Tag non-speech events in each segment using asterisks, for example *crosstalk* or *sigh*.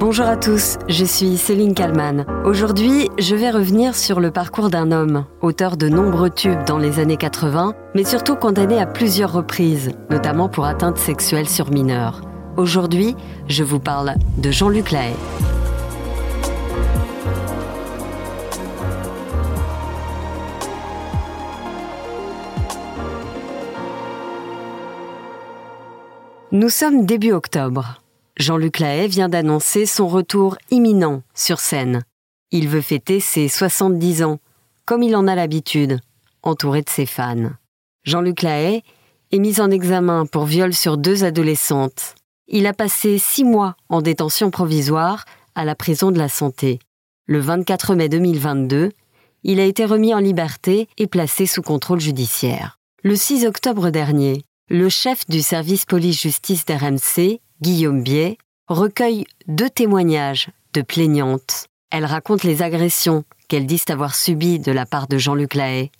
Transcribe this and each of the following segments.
Bonjour à tous, je suis Céline Kalman. Aujourd'hui, je vais revenir sur le parcours d'un homme, auteur de nombreux tubes dans les années 80, mais surtout condamné à plusieurs reprises, notamment pour atteinte sexuelle sur mineurs. Aujourd'hui, je vous parle de Jean-Luc Lahaye. Nous sommes début octobre. Jean-Luc Lahaye vient d'annoncer son retour imminent sur scène. Il veut fêter ses 70 ans, comme il en a l'habitude, entouré de ses fans. Jean-Luc Lahaye est mis en examen pour viol sur deux adolescentes. Il a passé six mois en détention provisoire à la prison de la Santé. Le 24 mai 2022, il a été remis en liberté et placé sous contrôle judiciaire. Le 6 octobre dernier, le chef du service police-justice d'RMC, Guillaume Biet, recueille deux témoignages de plaignantes. Elles racontent les agressions qu'elles disent avoir subies de la part de Jean-Luc Lahaye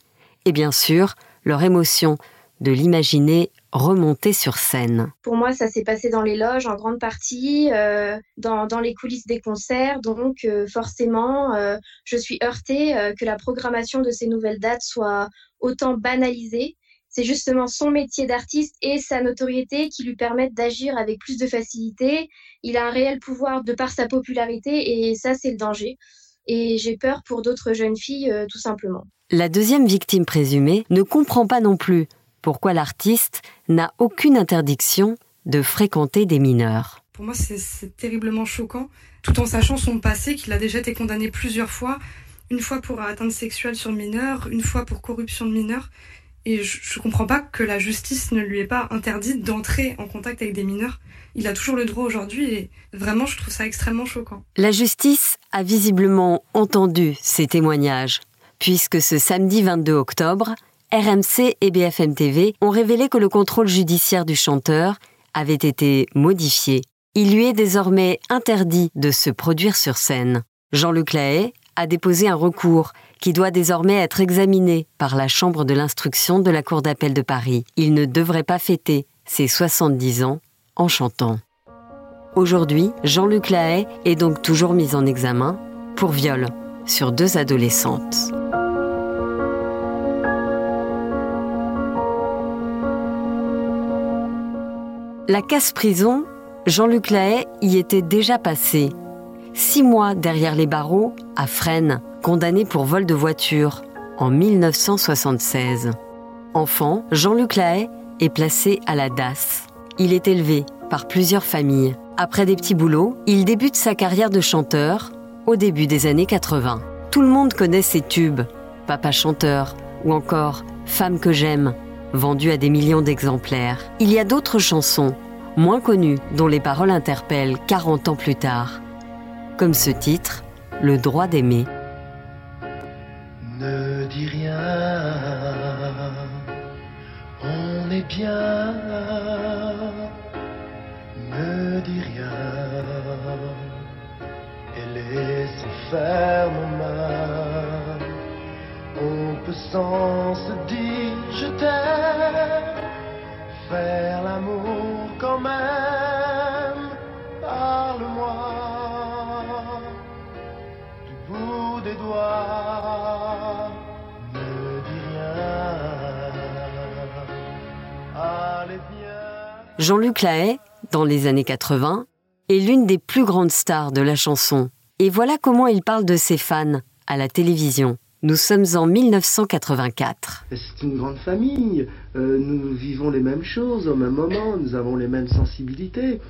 et bien sûr leur émotion de l'imaginer remonter sur scène. Pour moi, ça s'est passé dans les loges en grande partie, euh, dans, les coulisses des concerts. Donc euh, forcément, euh, je suis heurtée que la programmation de ces nouvelles dates soit autant banalisée c'est justement son métier d'artiste et sa notoriété qui lui permettent d'agir avec plus de facilité. Il a un réel pouvoir de par sa popularité et ça, c'est le danger. Et j'ai peur pour d'autres jeunes filles, euh, tout simplement. La deuxième victime présumée ne comprend pas non plus pourquoi l'artiste n'a aucune interdiction de fréquenter des mineurs. Pour moi, c'est terriblement choquant, tout en sachant son passé, qu'il a déjà été condamné plusieurs fois, une fois pour atteinte sexuelle sur mineurs, une fois pour corruption de mineurs. Et je ne comprends pas que la justice ne lui ait pas interdit d'entrer en contact avec des mineurs. Il a toujours le droit aujourd'hui et vraiment, je trouve ça extrêmement choquant. La justice a visiblement entendu ces témoignages, puisque ce samedi 22 octobre, RMC et BFM TV ont révélé que le contrôle judiciaire du chanteur avait été modifié. Il lui est désormais interdit de se produire sur scène. Jean-Luc Lahaye a déposé un recours qui doit désormais être examiné par la Chambre de l'instruction de la Cour d'appel de Paris. Il ne devrait pas fêter ses 70 ans en chantant. Aujourd'hui, Jean-Luc Lahaye est donc toujours mis en examen pour viol sur deux adolescentes. La casse-prison, Jean-Luc Lahaye y était déjà passé. Six mois derrière les barreaux, à Fresnes, condamné pour vol de voiture en 1976. Enfant, Jean-Luc Lahaye est placé à la DAS. Il est élevé par plusieurs familles. Après des petits boulots, il débute sa carrière de chanteur au début des années 80. Tout le monde connaît ses tubes, Papa chanteur ou encore Femme que j'aime, vendu à des millions d'exemplaires. Il y a d'autres chansons, moins connues, dont les paroles interpellent 40 ans plus tard. Comme ce titre, Le droit d'aimer. Jean-Luc Lahaye, dans les années 80, est l'une des plus grandes stars de la chanson. Et voilà comment il parle de ses fans à la télévision. Nous sommes en 1984. C'est une grande famille. Euh, nous vivons les mêmes choses au même moment. Nous avons les mêmes sensibilités.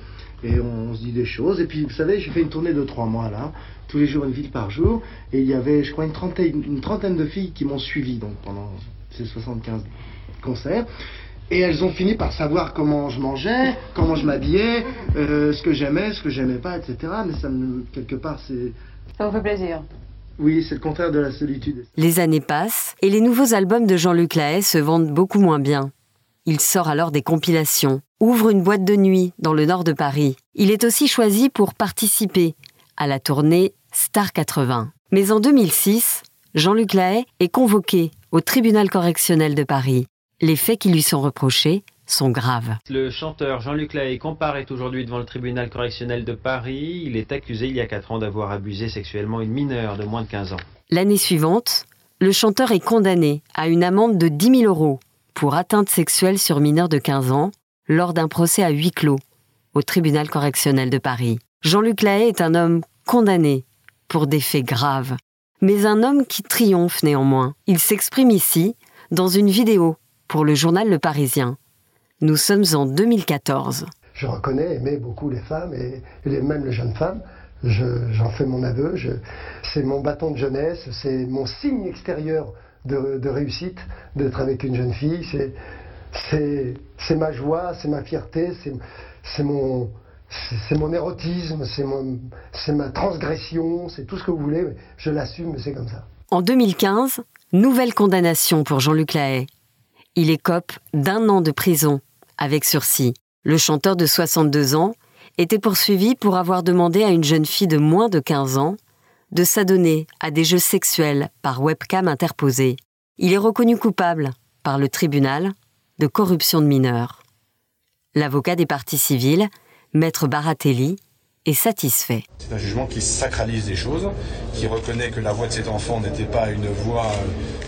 Et on, se dit des choses. Et puis, vous savez, j'ai fait une tournée de trois mois là, tous les jours une ville par jour. Et il y avait, je crois, une trentaine, une trentaine de filles qui m'ont suivi donc pendant ces 75 concerts. Et elles ont fini par savoir comment je mangeais, comment je m'habillais, euh, ce que j'aimais, ce que j'aimais pas, etc. Mais ça me, quelque part, c'est. Ça vous fait plaisir oui, c'est le contraire de la solitude. Les années passent et les nouveaux albums de Jean-Luc Lahaye se vendent beaucoup moins bien. Il sort alors des compilations, ouvre une boîte de nuit dans le nord de Paris. Il est aussi choisi pour participer à la tournée Star 80. Mais en 2006, Jean-Luc Lahaye est convoqué au tribunal correctionnel de Paris les faits qui lui sont reprochés sont graves. Le chanteur Jean-Luc Lahaye comparaît aujourd'hui devant le tribunal correctionnel de Paris. Il est accusé il y a 4 ans d'avoir abusé sexuellement une mineure de moins de 15 ans. L'année suivante, le chanteur est condamné à une amende de 10 000 euros pour atteinte sexuelle sur mineur de 15 ans lors d'un procès à huis clos au tribunal correctionnel de Paris. Jean-Luc Lahaye est un homme condamné pour des faits graves, mais un homme qui triomphe néanmoins. Il s'exprime ici dans une vidéo pour le journal Le Parisien. Nous sommes en 2014. Je reconnais aimer beaucoup les femmes et, même les jeunes femmes. J'en fais mon aveu. C'est mon bâton de jeunesse, c'est mon signe extérieur de, de réussite d'être avec une jeune fille. C'est ma joie, c'est ma fierté, c'est mon, c'est mon érotisme, c'est ma transgression, c'est tout ce que vous voulez, mais je l'assume, mais c'est comme ça. En 2015, nouvelle condamnation pour Jean-Luc Lahaye. Il écope d'un an de prison, avec sursis. Le chanteur de 62 ans était poursuivi pour avoir demandé à une jeune fille de moins de 15 ans de s'adonner à des jeux sexuels par webcam interposée. Il est reconnu coupable par le tribunal de corruption de mineurs. L'avocat des parties civiles Maître Baratelli est satisfait. C'est un jugement qui sacralise des choses, qui reconnaît que la voix de cet enfant n'était pas une voix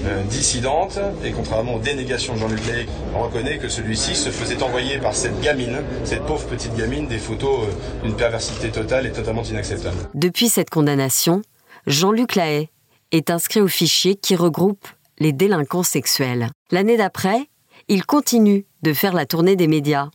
euh, dissidente, et contrairement aux dénégations de Jean-Luc Lay, on reconnaît que celui-ci se faisait envoyer par cette gamine, cette pauvre petite gamine, des photos euh, d'une perversité totale et totalement inacceptable. Depuis cette condamnation, Jean-Luc Lahaye est inscrit au fichier qui regroupe les délinquants sexuels. L'année d'après, il continue de faire la tournée des médias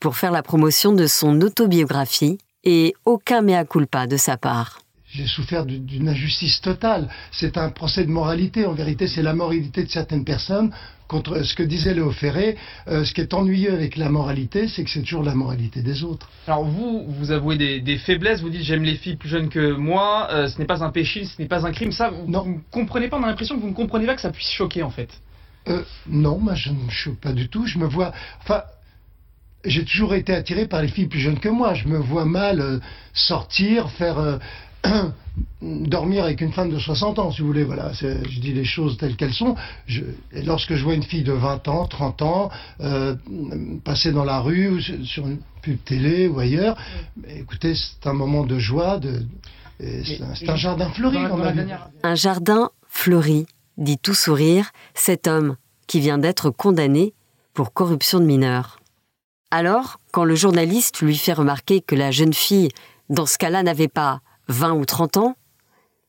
pour faire la promotion de son autobiographie et aucun mea culpa de sa part. J'ai souffert d'une injustice totale. C'est un procès de moralité. En vérité, c'est la moralité de certaines personnes contre ce que disait Léo Ferré. Euh, ce qui est ennuyeux avec la moralité, c'est que c'est toujours la moralité des autres. Alors vous, vous avouez des, faiblesses. Vous dites j'aime les filles plus jeunes que moi. Euh, ce n'est pas un péché, ce n'est pas un crime. Ça, vous, ne comprenez pas. On a l'impression que vous ne comprenez pas que ça puisse choquer en fait. Euh, non, moi je ne choque pas du tout. Je me vois. Enfin, j'ai toujours été attiré par les filles plus jeunes que moi. Je me vois mal euh, sortir, faire euh, *clears throat* dormir avec une femme de 60 ans, si vous voulez. Voilà, je dis les choses telles qu'elles sont. Je, lorsque je vois une fille de 20 ans, 30 ans, euh, passer dans la rue, ou sur une pub télé ou ailleurs, écoutez, c'est un moment de joie. De, c'est un, jardin fleuri. Un jardin fleuri, dit tout sourire cet homme qui vient d'être condamné pour corruption de mineurs. Alors, quand le journaliste lui fait remarquer que la jeune fille, dans ce cas-là, n'avait pas 20 ou 30 ans,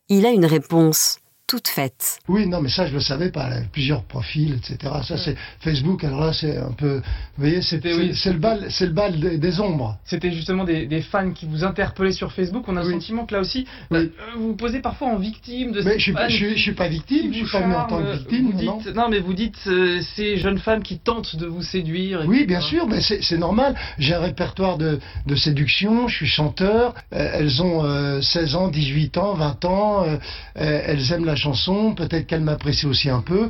il a une réponse toute faite. Oui, non, mais ça, je le savais pas. plusieurs profils, etc. Ça, c'est Facebook. Alors là, c'est un peu. Vous voyez, c'était, c'est, le bal, c'est le bal des, ombres. C'était justement des, fans qui vous interpellaient sur Facebook. On a le sentiment que là aussi, euh, vous vous posez parfois en victime de mais je suis, je, suis pas victime. Je suis pas en tant que victime. non. non. mais vous dites euh, ces jeunes femmes qui tentent de vous séduire. Oui, bien sûr, mais c'est, normal. J'ai un répertoire de, de, séduction. Je suis chanteur. Euh, elles ont 16 ans, 18 ans, 20 ans. elles aiment la chanson, peut-être qu'elle m'apprécie aussi un peu.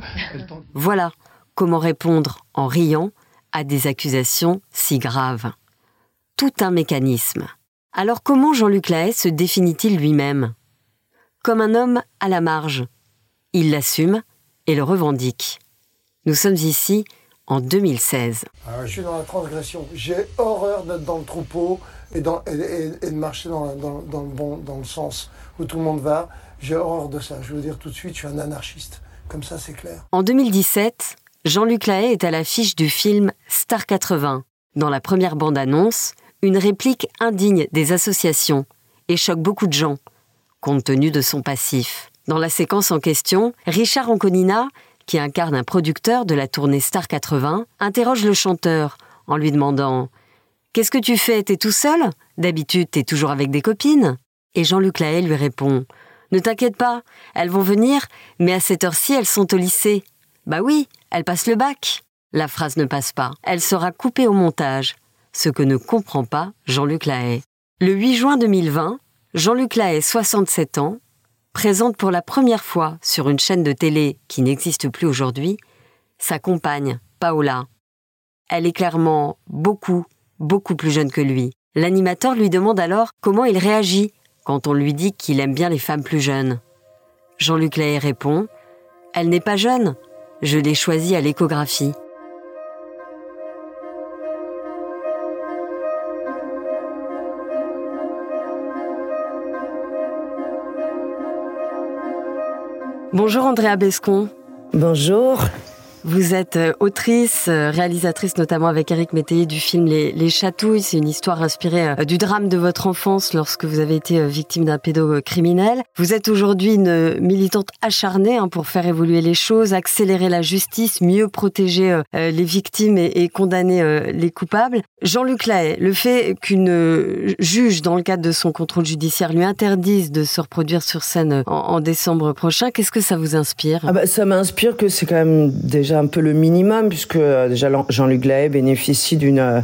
voilà comment répondre en riant à des accusations si graves. Tout un mécanisme. Alors comment Jean-Luc Lahaye se définit-il lui-même? Comme un homme à la marge. Il l'assume et le revendique. Nous sommes ici en 2016. Ah, je suis dans la transgression. J'ai horreur d'être dans le troupeau et, dans, de marcher dans, le bon, dans le sens où tout le monde va. J'ai horreur de ça. Je veux dire tout de suite, je suis un anarchiste. Comme ça, c'est clair. En 2017, Jean-Luc Lahaye est à l'affiche du film Star 80. Dans la première bande-annonce, une réplique indigne des associations et choque beaucoup de gens, compte tenu de son passif. Dans la séquence en question, Richard Anconina, qui incarne un producteur de la tournée Star 80, interroge le chanteur en lui demandant Qu'est-ce que tu fais? T'es tout seul? D'habitude, t'es toujours avec des copines Et Jean-Luc Lahaye lui répond ne t'inquiète pas, elles vont venir, mais à cette heure-ci, elles sont au lycée. Bah oui, elles passent le bac. La phrase ne passe pas. Elle sera coupée au montage, ce que ne comprend pas Jean-Luc Lahaye. Le 8 juin 2020, Jean-Luc Lahaye, 67 ans, présente pour la première fois sur une chaîne de télé qui n'existe plus aujourd'hui sa compagne, Paola. Elle est clairement beaucoup, beaucoup plus jeune que lui. L'animateur lui demande alors comment il réagit quand on lui dit qu'il aime bien les femmes plus jeunes. Jean-Luc Lahaye répond Elle n'est pas jeune, je l'ai choisie à l'échographie. Bonjour Andrea Bescon. Bonjour. Vous êtes euh, autrice, euh, réalisatrice notamment avec Eric Métayer du film Les, Les Chatouilles. C'est une histoire inspirée euh, du drame de votre enfance lorsque vous avez été victime d'un pédocriminel. Vous êtes aujourd'hui une militante acharnée hein, pour faire évoluer les choses, accélérer la justice, mieux protéger les victimes et, condamner les coupables. Jean-Luc Lahaye, le fait qu'une juge, dans le cadre de son contrôle judiciaire, lui interdise de se reproduire sur scène en, décembre prochain, qu'est-ce que ça vous inspire? Ah bah, Ça m'inspire que c'est quand même déjà un peu le minimum, puisque euh, déjà Jean-Luc Lahaye bénéficie d'une euh,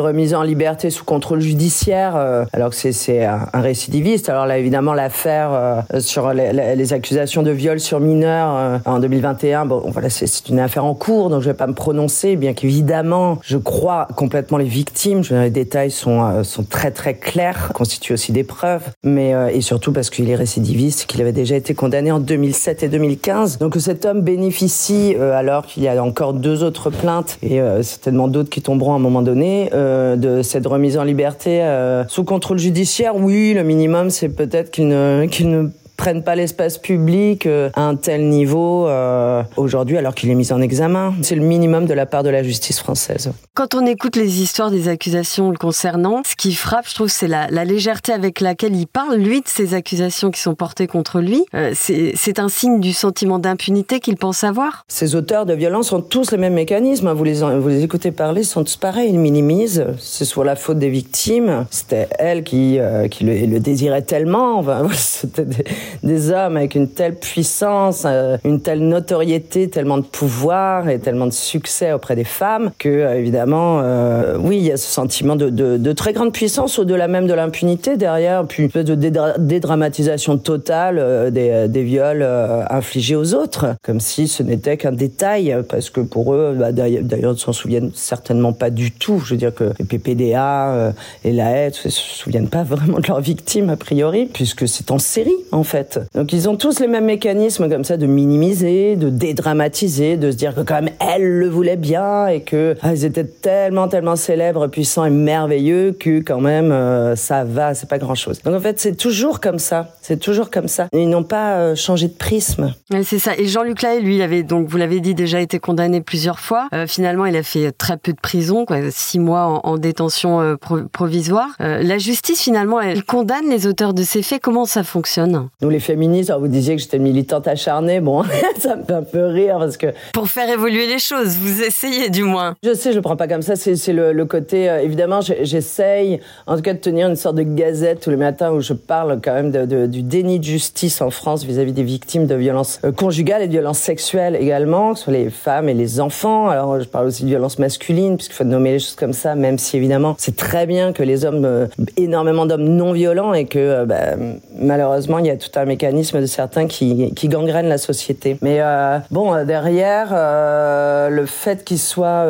remise en liberté sous contrôle judiciaire, euh, alors que c'est un, récidiviste. Alors là, évidemment, l'affaire sur les, accusations de viol sur mineurs en 2021, bon, voilà, c'est une affaire en cours, donc je vais pas me prononcer, bien qu'évidemment, je crois complètement les victimes. Les détails sont, sont très très clairs, constituent aussi des preuves, mais et surtout parce qu'il est récidiviste, qu'il avait déjà été condamné en 2007 et 2015. Donc cet homme bénéficie alors il y a encore deux autres plaintes et euh, certainement d'autres qui tomberont à un moment donné euh, de cette remise en liberté euh, sous contrôle judiciaire. Oui, le minimum, c'est peut-être qu'il ne, qu'il ne prennent pas l'espace public euh, à un tel niveau euh, aujourd'hui alors qu'il est mis en examen. C'est le minimum de la part de la justice française. Quand on écoute les histoires des accusations le concernant, ce qui frappe, je trouve, c'est la, légèreté avec laquelle il parle, lui, de ces accusations qui sont portées contre lui. Euh, c'est un signe du sentiment d'impunité qu'il pense avoir. Ces auteurs de violence ont tous les mêmes mécanismes. Vous les, vous les écoutez parler, ils sont tous pareils. Ils minimisent. C'est soit la faute des victimes. C'était elle qui, qui le, désirait tellement. Enfin, *laughs* C'était des, des hommes avec une telle puissance, euh, une telle notoriété, tellement de pouvoir et tellement de succès auprès des femmes que, euh, évidemment, euh, oui, il y a ce sentiment de, de, de très grande puissance au-delà même de l'impunité derrière, puis une espèce de dédramatisation totale des, des viols infligés aux autres, comme si ce n'était qu'un détail, parce que pour eux, bah, d'ailleurs, ne s'en souviennent certainement pas du tout. Je veux dire que les PPDA et la haie ne se souviennent pas *laughs* vraiment de leurs victimes, a priori, puisque c'est en série, en fait. Donc ils ont tous les mêmes mécanismes comme ça de minimiser, de dédramatiser, de se dire que quand même elle le voulait bien et que ah, ils étaient tellement tellement célèbres, puissants et merveilleux que quand même euh, ça va, c'est pas grand chose. Donc en fait c'est toujours comme ça, c'est toujours comme ça. Ils n'ont pas euh, changé de prisme. c'est ça. Et Jean-Luc Lahaye, lui, avait donc vous l'avez dit déjà été condamné plusieurs fois. Euh, finalement, il a fait très peu de prison, quoi, six mois en, détention provisoire. la justice finalement, elle condamne les auteurs de ces faits. Comment ça fonctionne? Nous les féministes, vous disiez que j'étais militante acharnée, bon, *laughs* ça me fait un peu rire parce que... Pour faire évoluer les choses, vous essayez du moins. Je sais, je le prends pas comme ça, c'est le, côté... Euh, évidemment, j'essaye en tout cas de tenir une sorte de gazette tous les matins où je parle quand même de, du déni de justice en France vis-à-vis des victimes de violences euh, conjugales et de violences sexuelles également, sur les femmes et les enfants. Alors je parle aussi de violences masculines, puisqu'il faut nommer les choses comme ça, même si évidemment c'est très bien que les hommes, euh, énormément d'hommes non violents et que bah, malheureusement il y a tout un mécanisme de certains qui, qui gangrènent la société. Mais euh, bon, euh, derrière, euh, le fait qu'ils soient,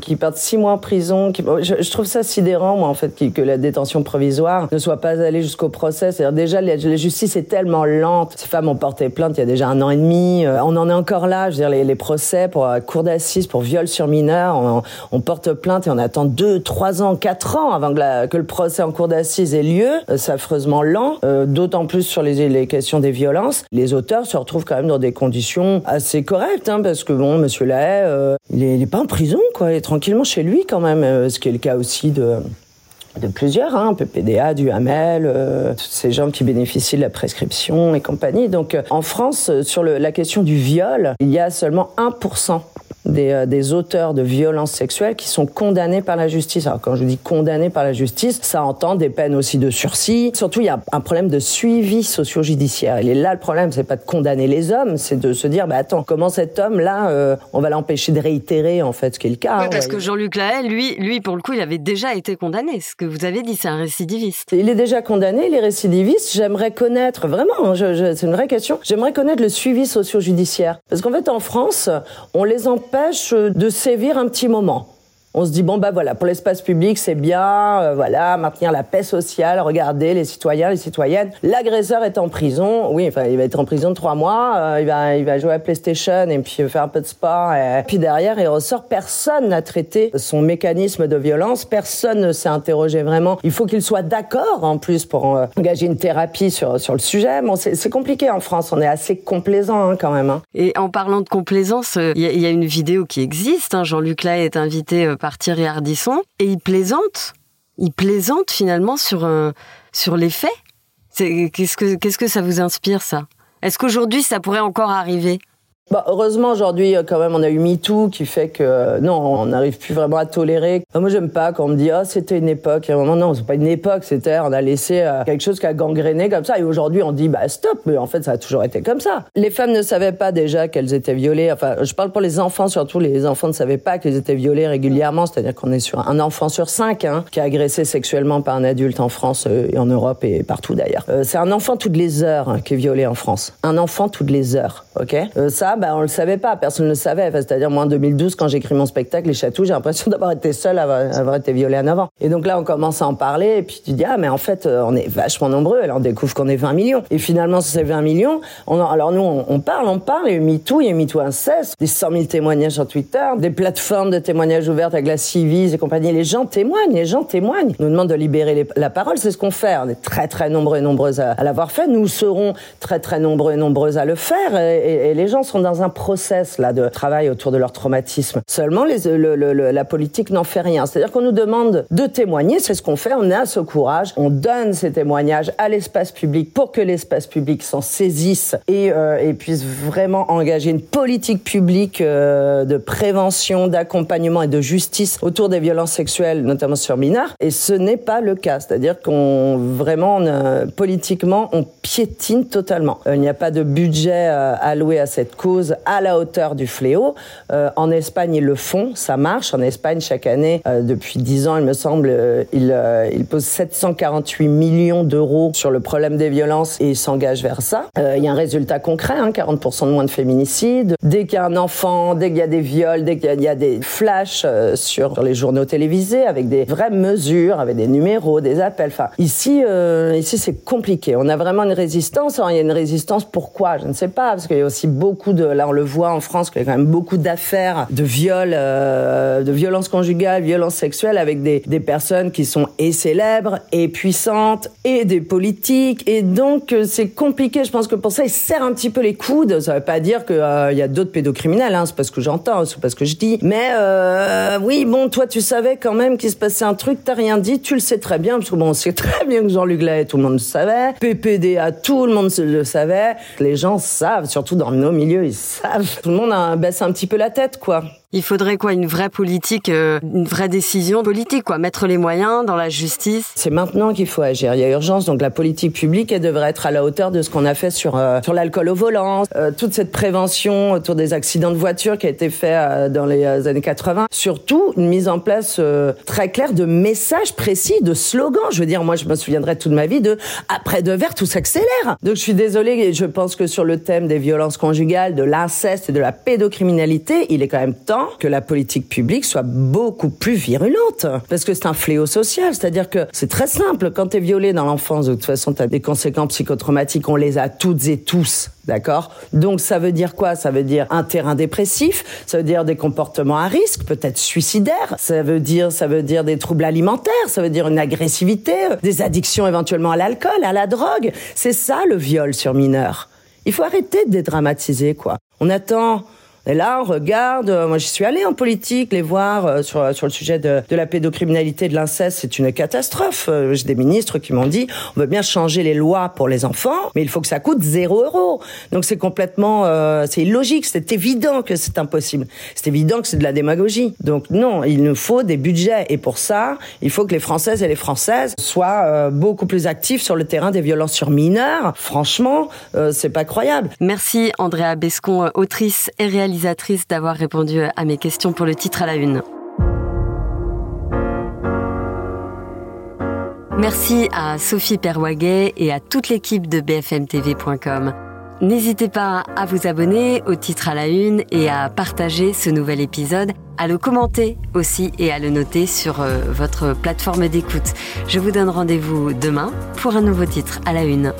qu'ils perdent six mois en prison, je, trouve ça sidérant, moi, en fait, que la détention provisoire ne soit pas allée jusqu'au procès. C'est-à-dire déjà, la, justice est tellement lente. Ces femmes ont porté plainte il y a déjà un an et demi. on en est encore là. Je veux dire, les, les procès pour cour d'assises pour viol sur mineur, on, porte plainte et on attend deux, trois ans, quatre ans avant que, le procès en cour d'assises ait lieu. C'est affreusement lent, d'autant plus sur les, les questions des violences, les auteurs se retrouvent quand même dans des conditions assez correctes, hein, parce que bon, Monsieur Lahaye, euh, il, est, pas en prison, quoi, il est tranquillement chez lui quand même, euh, ce qui est le cas aussi de de plusieurs, hein, PPDA, du Hamel, euh, tous ces gens qui bénéficient de la prescription et compagnie. Donc en France, sur le, la question du viol, il y a seulement 1% des, euh, des, auteurs de violences sexuelles qui sont condamnés par la justice. Alors quand je dis condamnés par la justice, ça entend des peines aussi de sursis. Surtout, il y a un problème de suivi socio-judiciaire. Et là, le problème, c'est pas de condamner les hommes, c'est de se dire, bah attends, comment cet homme-là, euh, on va l'empêcher de réitérer en fait ce qui est le cas. Oui, parce que Jean-Luc Lahaye, lui, lui, pour le coup, il avait déjà été condamné. Ce que vous avez dit, c'est un récidiviste. Il est déjà condamné, il est récidiviste. J'aimerais connaître, vraiment, hein, c'est une vraie question, j'aimerais connaître le suivi socio-judiciaire. Parce qu'en fait, en France, on les empêche de sévir un petit moment. On se dit bon bah voilà pour l'espace public c'est bien, euh, voilà maintenir la paix sociale. Regardez les citoyens, les citoyennes. L'agresseur est en prison. Oui, enfin il va être en prison trois mois. Euh, il va il va jouer à PlayStation et puis faire un peu de sport. Et puis derrière il ressort. Personne n'a traité son mécanisme de violence. Personne ne s'est interrogé vraiment. Il faut qu'il soit d'accord en plus pour euh, engager une thérapie sur sur le sujet. Bon c'est compliqué en France. On est assez complaisant hein, quand même. Hein. Et en parlant de complaisance, il y, y, a une vidéo qui existe. Hein. Jean-Luc Lay est invité par Thierry Ardisson et il plaisante. Il plaisante finalement sur, euh, sur les faits. Qu'est-ce que, qu'est-ce que ça vous inspire ça? Est-ce qu'aujourd'hui ça pourrait encore arriver? Bah, heureusement aujourd'hui euh, quand même on a eu MeToo qui fait que euh, non on n'arrive plus vraiment à tolérer. moi j'aime pas quand on me dit ah c'était une époque. À un moment non c'est pas une époque c'était on a laissé euh, quelque chose qui a gangréné comme ça et aujourd'hui on dit bah stop mais en fait ça a toujours été comme ça. Les femmes ne savaient pas déjà qu'elles étaient violées. Enfin je parle pour les enfants surtout les enfants ne savaient pas qu'elles étaient violées régulièrement c'est-à-dire qu'on est sur un enfant sur cinq hein, qui est agressé sexuellement par un adulte en France et en Europe et partout d'ailleurs. c'est un enfant toutes les heures hein, qui est violé en France. Un enfant toutes les heures ok? ça on bah, on le savait pas, personne ne le savait. C'est-à-dire, moi, en 2012, quand j'écris mon spectacle, Les Chatous, j'ai l'impression *laughs* d'avoir été seule à avoir, été violée en avant. Et donc là, on commence à en parler, et puis tu dis, ah, mais en fait, euh, on est vachement nombreux, alors on découvre qu'on est 20 millions. Et finalement, sur ces 20 millions, on alors nous, on, parle, on parle, il y a eu MeToo, il y a MeToo inceste, des 100 000 témoignages sur Twitter, des plateformes de témoignages ouvertes avec la Civis et compagnie. Les gens témoignent, les gens témoignent. Nous demandent de libérer la parole, c'est ce qu'on fait. On est très, très nombreux et nombreuses à, l'avoir fait. Nous serons très, très nombreux et nombreuses à le faire, et, et les gens sont dans un process là de travail autour de leur traumatisme. Seulement, la politique n'en fait rien. C'est-à-dire qu'on nous demande de témoigner, c'est ce qu'on fait. On a ce courage, on donne ces témoignages à l'espace public pour que l'espace public s'en saisisse et, euh, puisse vraiment engager une politique publique euh, de prévention, d'accompagnement et de justice autour des violences sexuelles, notamment sur mineurs. Et ce n'est pas le cas. C'est-à-dire qu'on vraiment, on, politiquement, on piétine totalement. Euh, il n'y a pas de budget alloué à cette cause à la hauteur du fléau. Euh, en Espagne, ils le font, ça marche. En Espagne, chaque année, euh, depuis 10 ans, il me semble, euh, ils, posent 748 millions d'euros sur le problème des violences et ils s'engagent vers ça. Il y a un résultat concret, hein, 40% de moins de féminicides. Dès qu'il y a un enfant, dès qu'il y a des viols, dès qu'il y, a des flashs sur les journaux télévisés avec des vraies mesures, avec des numéros, des appels. Enfin, ici, ici c'est compliqué. On a vraiment une résistance. il y a une résistance. Pourquoi? Je ne sais pas, parce qu'il y a aussi beaucoup de. Là, on le voit en France qu'il y a quand même beaucoup d'affaires de viol, euh, de violences conjugales, violences sexuelles avec des, des personnes qui sont et célèbres et puissantes et des politiques. Et donc, euh, c'est compliqué. Je pense que pour ça, ils serrent un petit peu les coudes. Ça veut pas dire qu'il euh, y a d'autres pédocriminels, hein. c'est pas ce que j'entends, c'est pas ce que je dis. Mais euh, oui, bon, toi, tu savais quand même qu'il se passait un truc, t'as rien dit, tu le sais très bien, parce que bon, on sait *laughs* très bien que Jean-Luc Lay, tout le monde le savait. PPDA, tout le monde le savait. Les gens savent, surtout dans nos milieux, ils Tout le monde a, baisse un petit peu la tête, quoi. Il faudrait quoi Une vraie politique, euh, une vraie décision politique, quoi. Mettre les moyens dans la justice? C'est maintenant qu'il faut agir. Il y a urgence. Donc la politique publique, elle devrait être à la hauteur de ce qu'on a fait sur euh, sur l'alcool au volant, euh, toute cette prévention autour des accidents de voiture qui a été fait dans les années 80. Surtout une mise en place très claire de messages précis, de slogans. Je veux dire, moi, je me souviendrai toute ma vie de après deux verres, tout s'accélère. Donc je suis désolée. Je pense que sur le thème des violences conjugales, de l'inceste et de la pédocriminalité, il est quand même temps que la politique publique soit beaucoup plus virulente. Parce que c'est un fléau social. C'est-à-dire que c'est très simple. Quand tu es violé dans l'enfance, de toute façon, tu as des conséquences psychotraumatiques. On les a toutes et tous. D'accord? Donc ça veut dire quoi? Ça veut dire un terrain dépressif, ça veut dire des comportements à risque, peut-être suicidaires, ça veut dire ça veut dire des troubles alimentaires, ça veut dire une agressivité, des addictions éventuellement à l'alcool, à la drogue. C'est ça le viol sur mineur. Il faut arrêter de dédramatiser quoi. On attend et là, on regarde. Euh, moi, j'y suis allée en politique, les voir euh, sur sur le sujet de, de la pédocriminalité, de l'inceste. C'est une catastrophe. Euh, j'ai des ministres qui m'ont dit on veut bien changer les lois pour les enfants, mais il faut que ça coûte zéro euro. Donc c'est complètement, c'est illogique. C'est évident que c'est impossible. C'est évident que c'est de la démagogie. Donc non, il nous faut des budgets. Et pour ça, il faut que les Françaises et les Françaises soient beaucoup plus actifs sur le terrain des violences sur mineurs. Franchement, c'est pas croyable. Merci Andrea Bescon, autrice et réalisatrice d'avoir répondu à mes questions pour le titre à la une. Merci à Sophie Perwaguet et à toute l'équipe de bfmtv.com. N'hésitez pas à vous abonner au titre à la une et à partager ce nouvel épisode, à le commenter aussi et à le noter sur euh, votre plateforme d'écoute. Je vous donne rendez-vous demain pour un nouveau titre à la une.